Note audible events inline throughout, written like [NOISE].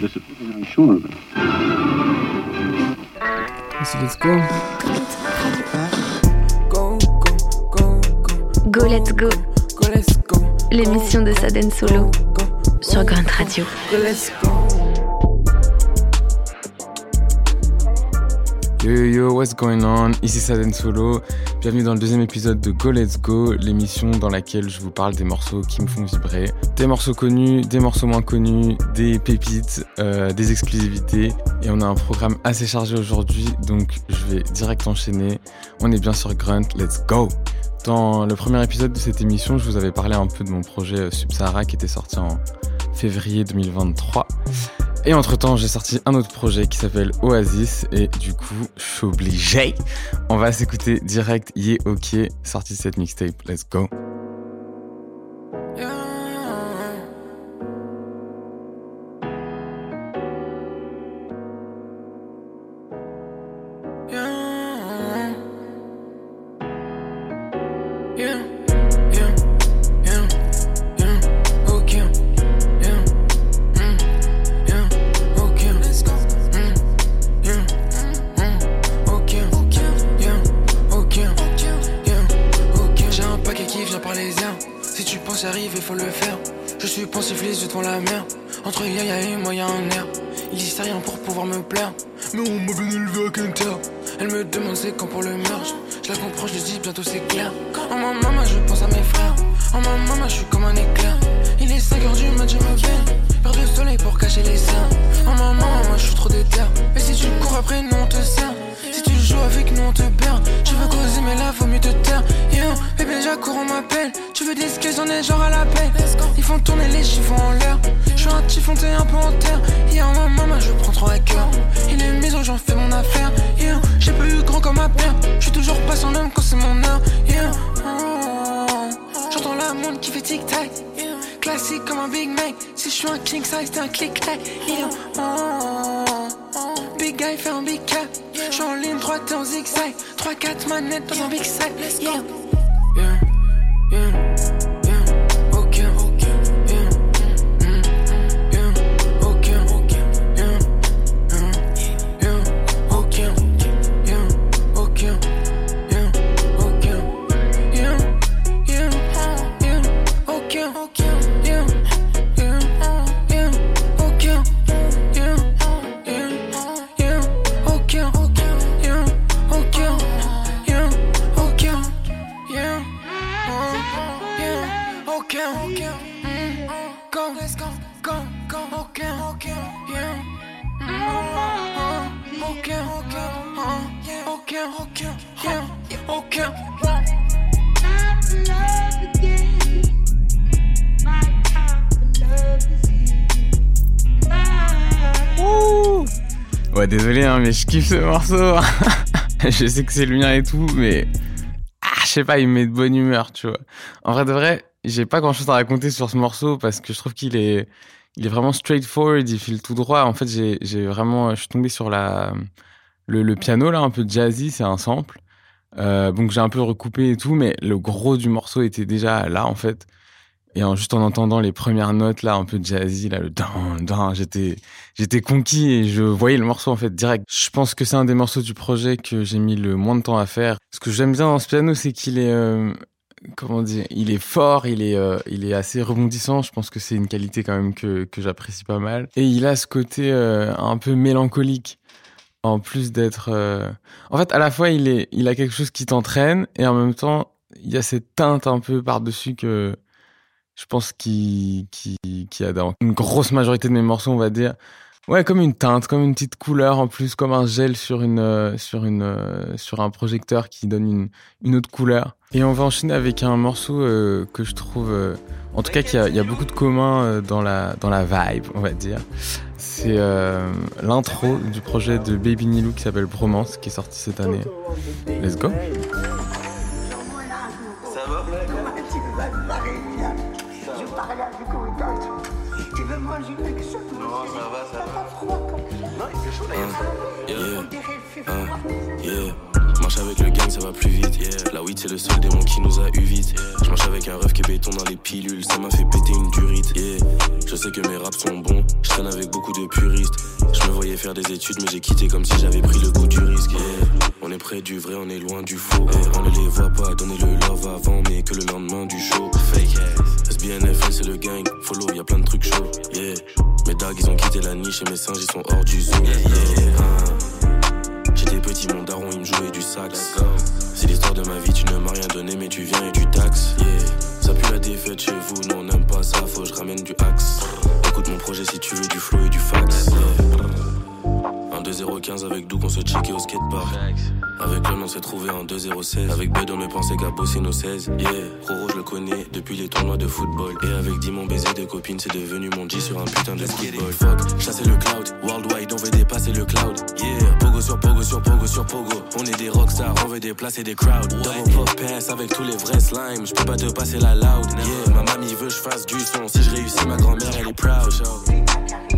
de cette chose. let's go. Go, let's go. L'émission de Saden Solo sur Grunt Radio. Yo yo yo, what's going on? Ici Saden Solo. Bienvenue dans le deuxième épisode de Go Let's Go, l'émission dans laquelle je vous parle des morceaux qui me font vibrer. Des morceaux connus, des morceaux moins connus, des pépites, euh, des exclusivités. Et on a un programme assez chargé aujourd'hui, donc je vais direct enchaîner. On est bien sur Grunt, let's go! Dans le premier épisode de cette émission, je vous avais parlé un peu de mon projet euh, Subsahara qui était sorti en février 2023. Et entre temps, j'ai sorti un autre projet qui s'appelle Oasis. Et du coup, je suis obligé. On va s'écouter direct Yeah OK, sorti de cette mixtape. Let's go. Si tu penses arriver, faut le faire. Je suis pensif devant la mer. Entre Yaya et moi, y'a un air. Il existe rien pour pouvoir me plaire. Mais on m'a bien élevé à Quinter. Elle me demande c'est quand pour le merge. Je la comprends, je dis bientôt c'est clair. En ma maman, je pense à mes frères. En ma maman, je suis comme un éclair. Il est 5 heures du match, je me vais. Perdre le soleil pour cacher les seins. En ma maman, moi, je suis trop déter. Et si tu cours après, non, te sert. Si tu joues avec nous, on te perd. Je veux causer, mais là, vaut mieux te taire. Yeah, bébé, j'accours, on m'appelle. Tu veux des skis, j'en ai genre à la paix. Ils font tourner les chiffons en l'air. Je suis un typhon, t'es un peu en terre. Yeah, ma maman, je prends trop à cœur. Il est maison, j'en fais mon affaire. Yeah, j'ai pas eu grand comme ma père. Je suis toujours pas sans même quand c'est mon heure. Yeah, oh. j'entends la montre qui fait tic-tac. Classique comme un Big Mac. Si je suis un king size, t'es un click-clack. Yeah, oh gars, il fait un big cap. J'suis en ligne droite en zigzag. 3-4 manettes dans un big sac. Let's Ouais, désolé, hein, mais je kiffe ce morceau. [LAUGHS] je sais que c'est le mien et tout, mais ah, je sais pas, il me met de bonne humeur, tu vois. En vrai de vrai, j'ai pas grand chose à raconter sur ce morceau parce que je trouve qu'il est, il est vraiment straightforward, il file tout droit. En fait, j'ai, vraiment, je suis tombé sur la, le, le piano là, un peu jazzy, c'est un sample. Euh, donc j'ai un peu recoupé et tout, mais le gros du morceau était déjà là en fait. Et en, juste en entendant les premières notes là, un peu jazzy, là, le dan, dan, j'étais, j'étais conquis et je voyais le morceau en fait direct. Je pense que c'est un des morceaux du projet que j'ai mis le moins de temps à faire. Ce que j'aime bien dans ce piano, c'est qu'il est, euh, comment dire, il est fort, il est, euh, il est assez rebondissant. Je pense que c'est une qualité quand même que, que j'apprécie pas mal. Et il a ce côté euh, un peu mélancolique. En plus d'être, en fait, à la fois il est, il a quelque chose qui t'entraîne et en même temps il y a cette teinte un peu par dessus que je pense qu'il qui, qui a dans une grosse majorité de mes morceaux, on va dire. Ouais, comme une teinte, comme une petite couleur en plus, comme un gel sur une euh, sur une euh, sur un projecteur qui donne une une autre couleur. Et on va enchaîner avec un morceau euh, que je trouve, en tout cas, qu'il y a, beaucoup de communs dans la dans la vibe, on va dire. C'est l'intro du projet de Baby Nilou qui s'appelle Bromance, qui est sorti cette année. Let's go. Plus vite. Yeah. La weed, c'est le seul démon qui nous a eu vite. Je marche avec un rêve qui est béton dans les pilules, ça m'a fait péter une durite. Yeah. Je sais que mes raps sont bons, je traîne avec beaucoup de puristes. Je me voyais faire des études, mais j'ai quitté comme si j'avais pris le goût du risque. On est près du vrai, on est loin du faux. On ne les voit pas donner le love avant, mais que le lendemain du show. Fake ass. SBNFL, c'est le gang. Follow, y a plein de trucs chauds. Yeah. Mes dagues, ils ont quitté la niche et mes singes, ils sont hors du zoo. J'étais on se checkait au skatepark. Avec l'homme, on s'est trouvé en 2-0-16. Avec Bud, on ne pensait qu'à bosser nos 16. Yeah, Roro, je le connais depuis les tournois de football. Et avec Dimon, baiser de copine, c'est devenu mon G sur un putain de skateboard. Fuck, chasser le cloud. Worldwide, on veut dépasser le cloud. Yeah, pogo sur pogo sur pogo sur pogo. On est des rockstars, on veut déplacer des crowds. Double pop pass avec tous les vrais slimes. Je peux pas te passer la loud. Yeah, ma mamie veut que je fasse du son. Si je réussis, ma grand-mère, elle est proud.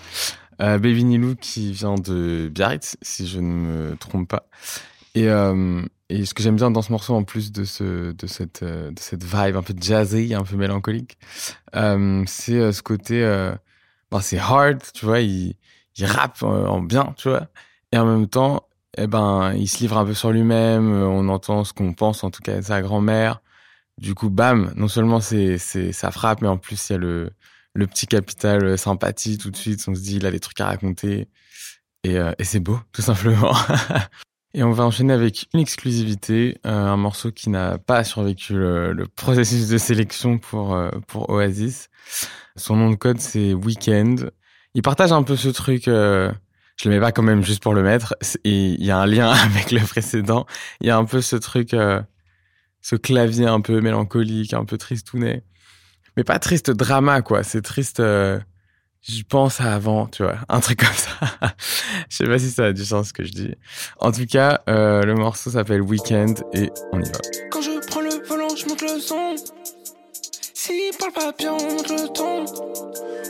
Euh, Baby qui vient de Biarritz, si je ne me trompe pas. Et, euh, et ce que j'aime bien dans ce morceau, en plus de, ce, de, cette, euh, de cette vibe un peu jazzy, un peu mélancolique, euh, c'est ce côté. Bah, c'est hard, tu vois, il, il rappe en bien, tu vois. Et en même temps, eh ben, il se livre un peu sur lui-même, on entend ce qu'on pense, en tout cas, de sa grand-mère. Du coup, bam, non seulement c'est, ça frappe, mais en plus, il y a le, le petit capital euh, sympathie tout de suite. On se dit, il a des trucs à raconter. Et, euh, et c'est beau, [LAUGHS] tout simplement. [LAUGHS] et on va enchaîner avec une exclusivité, euh, un morceau qui n'a pas survécu le, processus de sélection pour, pour Oasis. Son nom de code, c'est Weekend. Il partage un peu ce truc... je le mets pas quand même juste pour le mettre. Et il y a un lien [LAUGHS] avec le précédent. Il y a un peu ce truc, ce clavier un peu mélancolique, un peu tristounet mais pas triste drama, quoi. C'est triste. Euh, je pense à avant, tu vois, un truc comme ça. [LAUGHS] je sais pas si ça a du sens ce que je dis. En tout cas, euh, le morceau s'appelle Weekend et on y va. Quand je prends le volant, je monte le son. S'il parle pas bien, on monte le ton.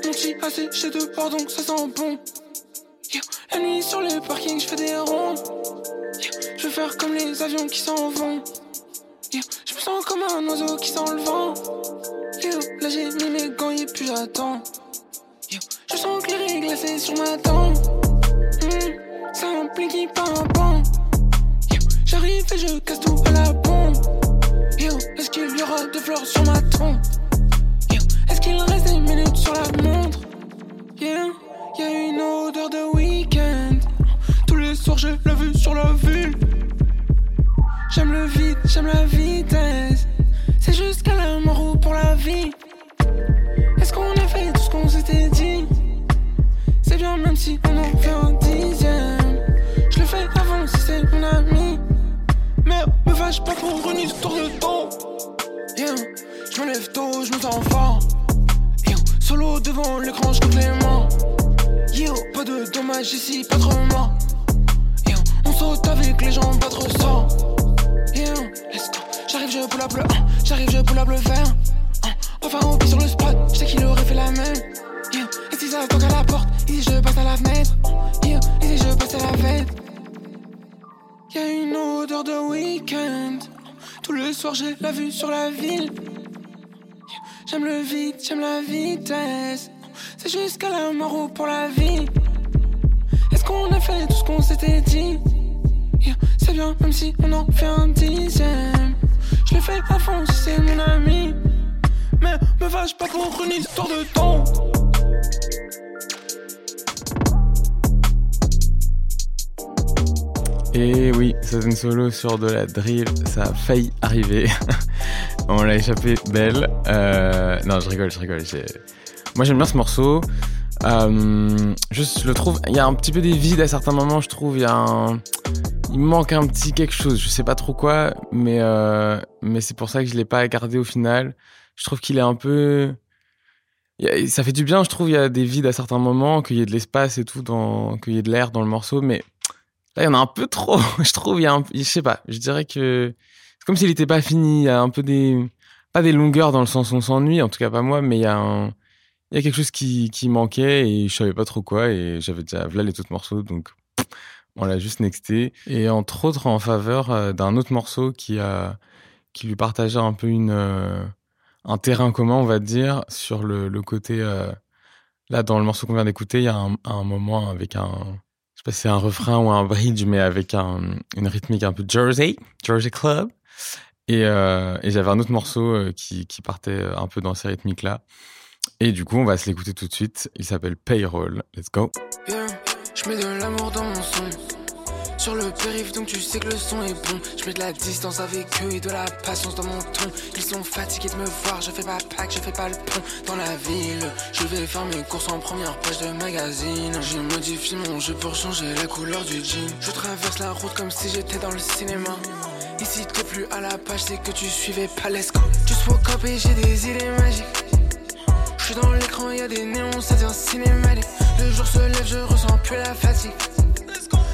Mon petit assez chez dehors, donc ça sent bon. La nuit sur le parking, je fais des rondes. Je veux faire comme les avions qui s'en vont. Je me sens comme un oiseau qui sent le vent. Là j'ai mis mes gants et puis j'attends. Je sens que les glacées sur ma dent. Hmm, ça implique pas un pan. J'arrive et je casse tout à la bombe. Est-ce qu'il y aura des fleurs sur ma tombe? Est-ce qu'il reste des minutes sur la montre? Yeah, y a une odeur de week-end. Tous les soirs j'ai la vue sur la ville. J'aime le vide, j'aime la vitesse. C'est jusqu'à la mort ou pour la vie. Est-ce qu'on a fait tout ce qu'on s'était dit? C'est bien même si on en fait un dixième. Je le fais avant si c'est mon ami. Mais me fâche pas pour une histoire de temps. Je me lève tôt, je me sens fort. Yo. Solo devant l'écran, je compte les morts. Yo, pas de dommages ici, pas trop mort. J'arrive, je pull up le vert. Enfin, au pied sur le spot, je sais qu'il aurait fait la même. Yeah. Et si ça toque à la porte, ici je passe à la fenêtre. Yeah. Et si je passe à la fête. Y'a une odeur de week-end. Tout le soir, j'ai la vue sur la ville. J'aime le vide, j'aime la vitesse. C'est jusqu'à la mort ou pour la vie. Est-ce qu'on a fait tout ce qu'on s'était dit? Yeah. C'est bien, même si on en fait un dixième. Je fait avant si c'est mon ami. Mais me vache pas pour une histoire de temps. Et oui, une Solo sur de la drill, ça a failli arriver. [LAUGHS] On l'a échappé belle. Euh, non, je rigole, je rigole. Moi j'aime bien ce morceau. Euh, je le trouve, il y a un petit peu des vides à certains moments, je trouve. Il y a un, il manque un petit quelque chose. Je sais pas trop quoi, mais euh, mais c'est pour ça que je l'ai pas gardé au final. Je trouve qu'il est un peu, ça fait du bien. Je trouve il y a des vides à certains moments, qu'il y ait de l'espace et tout, dans, qu'il y ait de l'air dans le morceau, mais là il y en a un peu trop. [LAUGHS] je trouve il y a un, je sais pas. Je dirais que c'est comme s'il était pas fini. Il y a un peu des, pas des longueurs dans le sens où on s'ennuie, en tout cas pas moi, mais il y a un il y a quelque chose qui, qui manquait et je savais pas trop quoi et j'avais déjà là les autres morceaux donc on l'a juste nexté et entre autres en faveur euh, d'un autre morceau qui a qui lui partageait un peu une euh, un terrain commun on va dire sur le, côté euh, là dans le morceau qu'on vient d'écouter il y a un, moment avec un je sais pas si c'est un refrain ou un bridge mais avec un, une rythmique un peu Jersey Jersey Club et, j'avais un autre morceau qui, qui partait un peu dans ces rythmiques là et du coup, on va se l'écouter tout de suite. Il s'appelle Payroll. Let's go. Je mets de l'amour dans mon son. Sur le périph', donc tu sais que le son est bon. Je mets de la distance avec eux et de la patience dans mon ton. Ils sont fatigués de me voir, je fais pas pack, je fais pas le pont. Dans la ville, je vais faire mes courses en première page de magazine. Je modifie mon jeu pour changer la couleur du jean. Je traverse la route comme si j'étais dans le cinéma. Ici t'es plus à la page, c'est que tu suivais pas l'esco. Just woke up et j'ai des idées magiques. Je suis dans l'écran, y a des néons, ça devient cinématique. Le jour se lève, je ressens plus la fatigue.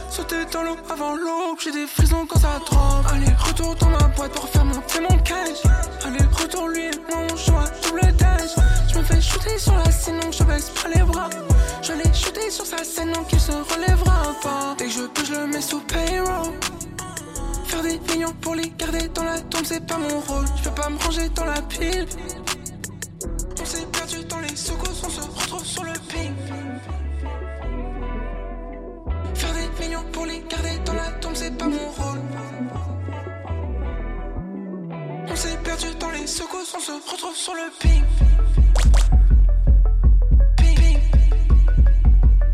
Sauter dans l'eau avant l'aube, j'ai des frissons quand ça tremble. Allez, retour dans ma boîte pour faire monter mon cash. Allez, retour lui et moi, on joue à double tâche. Je me fais shooter sur la scène, donc je baisse pas les bras. Je l'ai shooté sur sa scène, donc il se relèvera pas. Dès que je peux, je le mets sous payroll. Faire des millions pour les garder dans la tombe, c'est pas mon rôle. Je peux pas me ranger dans la pile. Pour les garder dans la tombe, c'est pas mon rôle. On s'est perdu dans les secousses, on se retrouve sur le ping. Ping, ping.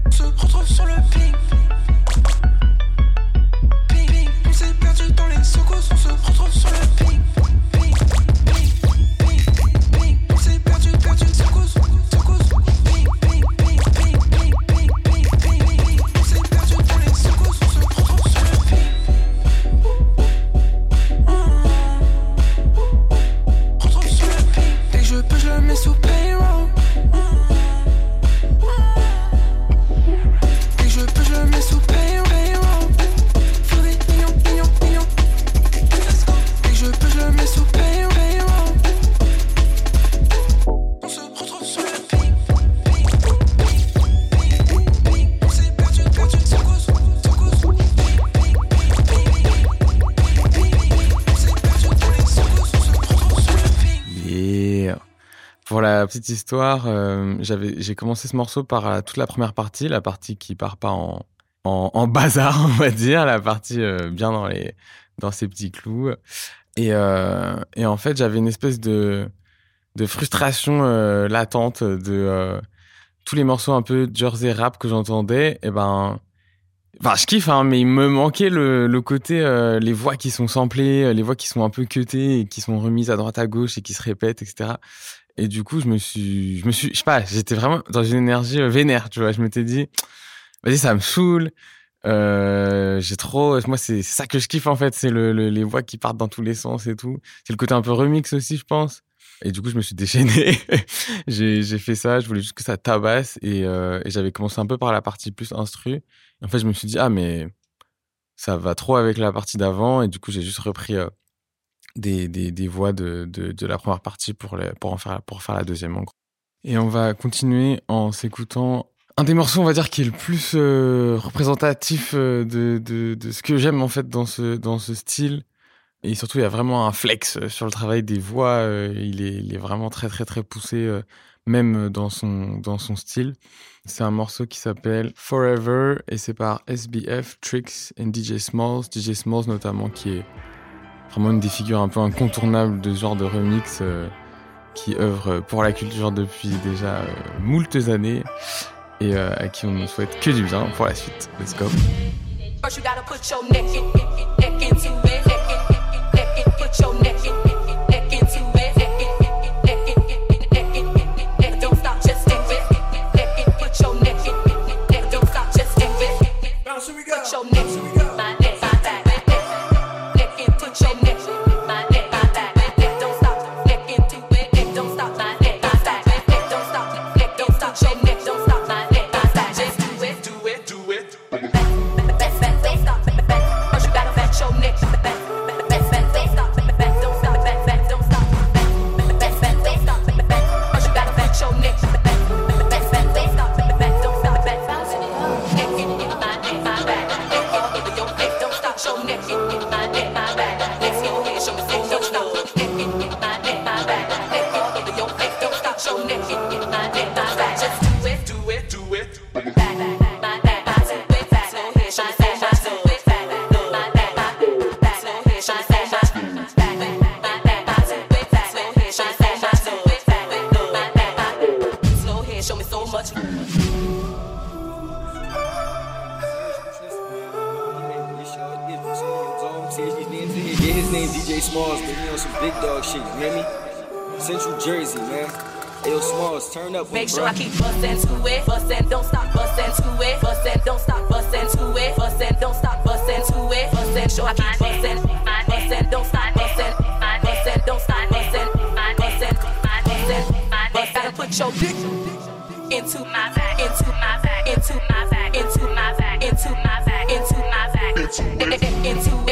On se retrouve sur le ping. Ping, ping. On s'est perdu dans les secousses, on se retrouve sur le ping. Ping, petite histoire, euh, j'avais, j'ai commencé ce morceau par euh, toute la première partie, la partie qui part pas en, en, bazar, [LAUGHS] on va dire, la partie euh, bien dans les, dans ses petits clous. Et, et en fait, j'avais une espèce de, de frustration latente de tous les morceaux un peu Jersey rap que j'entendais. Et ben, enfin, je kiffe, hein, mais il me manquait le, le côté euh, les voix qui sont samplées, euh, les voix qui sont un peu cutées et qui sont remises à droite à gauche et qui se répètent, etc. Et du coup, je me suis, je me suis, je sais pas, j'étais vraiment dans une énergie euh, vénère, tu vois. Je m'étais dit, vas-y, ça me saoule. Euh, j'ai trop, moi, c'est ça que je kiffe en fait, c'est le, le- les voix qui partent dans tous les sens et tout. C'est le côté un peu remix aussi, je pense. Et du coup, je me suis déchaîné. [LAUGHS] j'ai fait ça. Je voulais juste que ça tabasse et, euh, j'avais commencé un peu par la partie plus instru. En fait, je me suis dit ah mais ça va trop avec la partie d'avant et du coup, j'ai juste repris euh, des, voix de, la première partie pour, pour, en faire, la deuxième en gros. Et on va continuer en s'écoutant un des morceaux, on va dire, qui est le plus euh, représentatif de, ce que j'aime en fait dans ce style. Et surtout, il y a vraiment un flex euh, sur le travail des voix. euh, il, est, vraiment très très très poussé, euh, même dans son, dans son style. C'est un morceau qui s'appelle Forever et c'est par SBF, Tricks et DJ Smalls. DJ Smalls notamment, qui est vraiment une des figures un peu incontournables de ce genre de remix qui œuvre pour la culture depuis déjà moultes années et à qui on ne souhaite que du bien pour la suite. Let's go. Show next, my turn up. Make sure I keep bustin' to it, bustin', don't stop bustin' to it, bustin', don't stop bustin' to it, bustin', don't stop bustin' to it, bustin', sure I keep bustin', bustin', don't stop bustin', bustin', don't stop bustin', bustin', bustin', bust gotta put your dick into my bag, into my bag, into my bag, into my bag, into my bag, into my bag, into it, into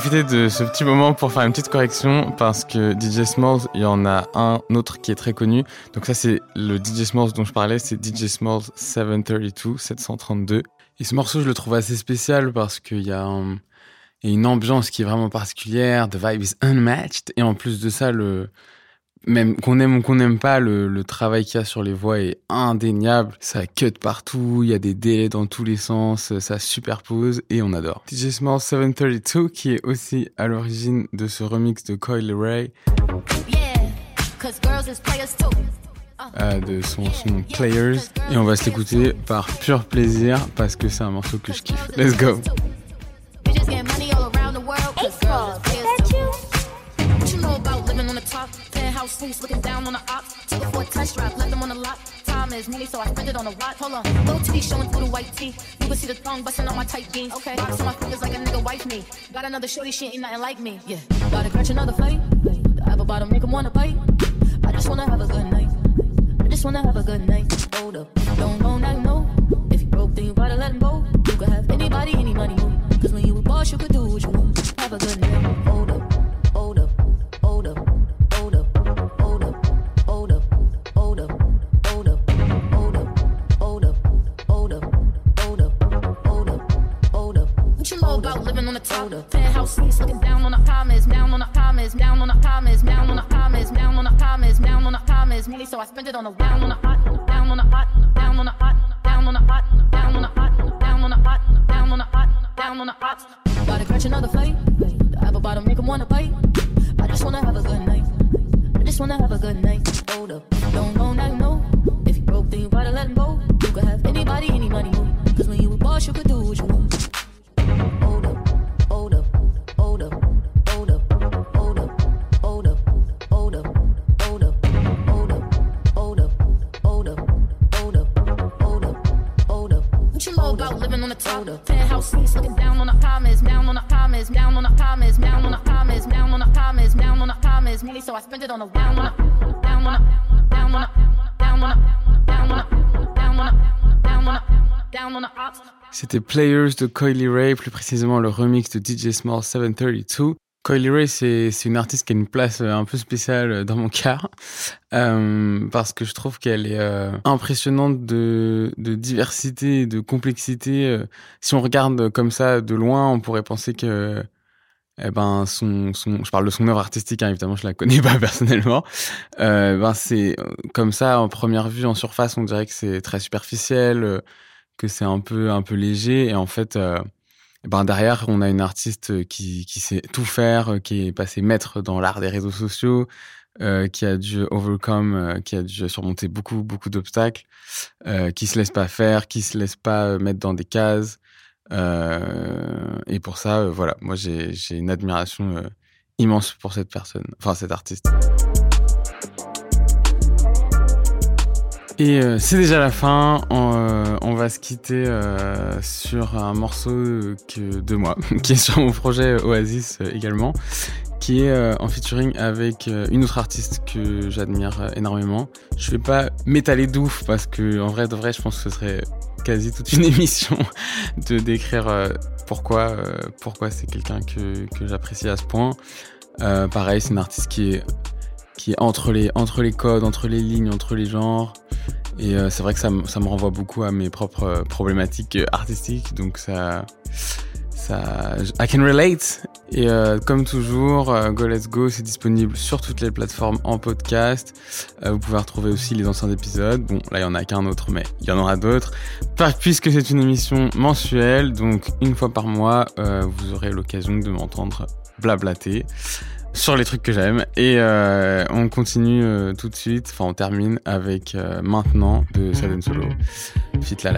profiter de ce petit moment pour faire une petite correction parce que DJ Smalls, il y en a un autre qui est très connu. Donc ça, c'est le DJ Smalls dont je parlais, c'est DJ Smalls 732, 732. Et ce morceau, je le trouve assez spécial parce qu'il y a une ambiance qui est vraiment particulière, the vibe is unmatched. Et en plus de ça, le, même qu'on aime ou qu'on n'aime pas, le, le travail qu'il y a sur les voix est indéniable. Ça cut partout, il y a des délais dans tous les sens, ça superpose et on adore. DJ Small 732 qui est aussi à l'origine de ce remix de Coil Ray, euh, de son son Players. Et on va se l'écouter par pur plaisir parce que c'est un morceau que je kiffe. Let's go! Penthouse suites, looking down on the ops. Took it for a test drive, left them on the lot. Time is money, so I spend it on a watch. Hold on, low titty showing through the white tee. You can see the thong busting on my tight jeans. Okay, box on my fingers like a nigga wife me. Got another shorty, she ain't nothing like me. Yeah, gotta catch another fight. The apple bottom make 'em wanna bite. I just wanna have a good night. I just wanna have a good night. Hold up, don't know now you know. If you broke, then you gotta let him go. You could have anybody, any money. Cause when you a boss, you could do Hold up, don't know now you know. If you broke, then you gotta let him go. You could have anybody, any money. Cause when you a boss, you could do C'était Players de Coily Ray, plus précisément le remix de DJ Small 732. Coily Ray, c'est une artiste qui a une place euh, un peu spéciale euh, dans mon cœur, [LAUGHS] euh, parce que je trouve qu'elle est euh, impressionnante de, de diversité, de complexité. Si on regarde comme ça de loin, on pourrait penser que eh ben son, son je parle de son œuvre artistique hein, évidemment je la connais [LAUGHS] pas personnellement euh, ben c'est comme ça en première vue en surface on dirait que c'est très superficiel que c'est un peu un peu léger et en fait euh, ben derrière on a une artiste qui qui sait tout faire euh, qui est passé maître dans l'art des réseaux sociaux euh, qui a dû overcome euh, qui a dû surmonter beaucoup beaucoup d'obstacles euh, qui se laisse pas faire qui se laisse pas euh, mettre dans des cases. Euh, et pour ça euh, voilà. Moi j'ai une admiration euh, immense pour cette personne enfin cette artiste Et euh, c'est déjà la fin. On, euh, va se quitter euh, sur un morceau de moi, [LAUGHS] qui est sur mon projet Oasis également, qui est en featuring avec une autre artiste que j'admire énormément. Je vais pas m'étaler d'ouf parce que en vrai de vrai, je pense que ce serait quasi toute une [LAUGHS] émission de décrire pourquoi pourquoi c'est quelqu'un que j'apprécie à ce point. Pareil, c'est une artiste qui est qui est entre les entre les codes, entre les lignes, entre les genres. Et euh, c'est vrai que ça, ça me renvoie beaucoup à mes propres euh, problématiques euh, artistiques, donc ça, ça, I can relate. Et comme toujours, Go Let's Go, c'est disponible sur toutes les plateformes en podcast. Vous pouvez retrouver aussi les anciens épisodes. Bon, là, il y en a qu'un autre, mais il y en aura d'autres. Puisque c'est une émission mensuelle, donc une fois par mois, vous aurez l'occasion de m'entendre blablater sur les trucs que j'aime. Et on continue tout de suite, enfin on termine avec Maintenant de Saden Solo, Fit La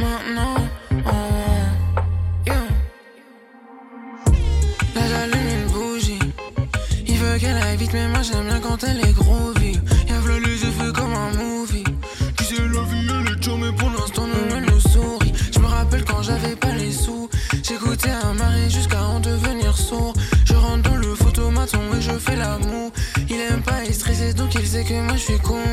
maintenant. Vite, mais moi j'aime bien quand elle est groovy. Y'a v'là les effets comme un movie. Tu sais, la vie elle est mais pour l'instant, nous elle nous sourit. Je me rappelle quand j'avais pas les sous. J'écoutais un mari jusqu'à en devenir sourd. Je rentre dans le photomaton et je fais l'amour. Il aime pas être stressé donc il sait que moi je suis con.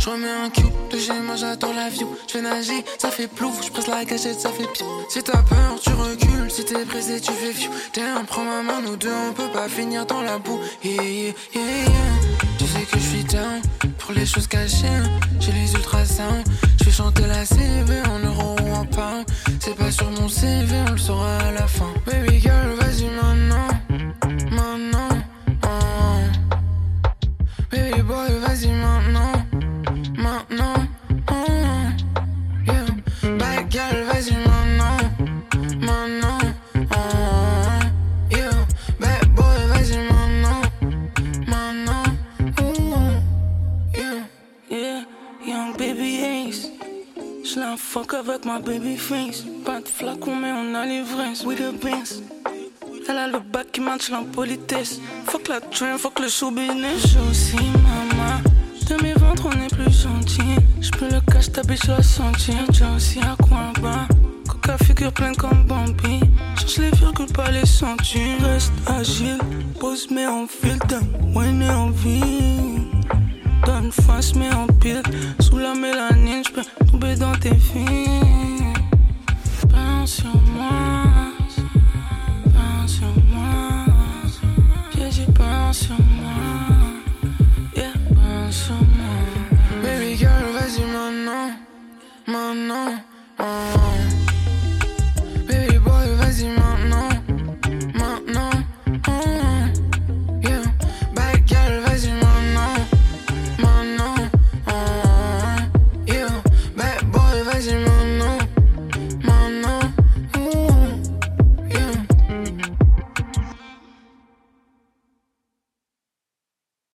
Je remets un cube de moi, j'attends la view. Je fais nager, ça fait plouf. Je presse la cachette, ça fait piou. Si t'as peur, tu recules. Si t'es pressé, tu fais fiou. T'es un, prends ma main, nous deux, on peut pas finir dans la boue. Yeah, yeah, yeah. Tu sais que je suis down pour les choses cachées. J'ai les ultrasons. Je vais chanter la CV en euros ou en pound. C'est pas sur mon CV, on le saura à la fin. Baby girl, vas-y maintenant. Maintenant. oh. Baby boy, avec ma baby face. Pas de flacon, mais on a l'ivresse. We the best. Elle a le bac qui match l'impolitesse. Fuck la train, fuck le show business. Aussi, maman. De mes ventres, on est plus gentil. J'peux le cache, ta biche la sentir. J'ai aussi à coin bas. Coca figure pleine comme Bambi. Cherche les virgules, pas les centimes. Reste agile, pose mais en fil. Donne, ouais, en vie. Donne face mais en pile Sous la mélanine tomber dans tes filles Pense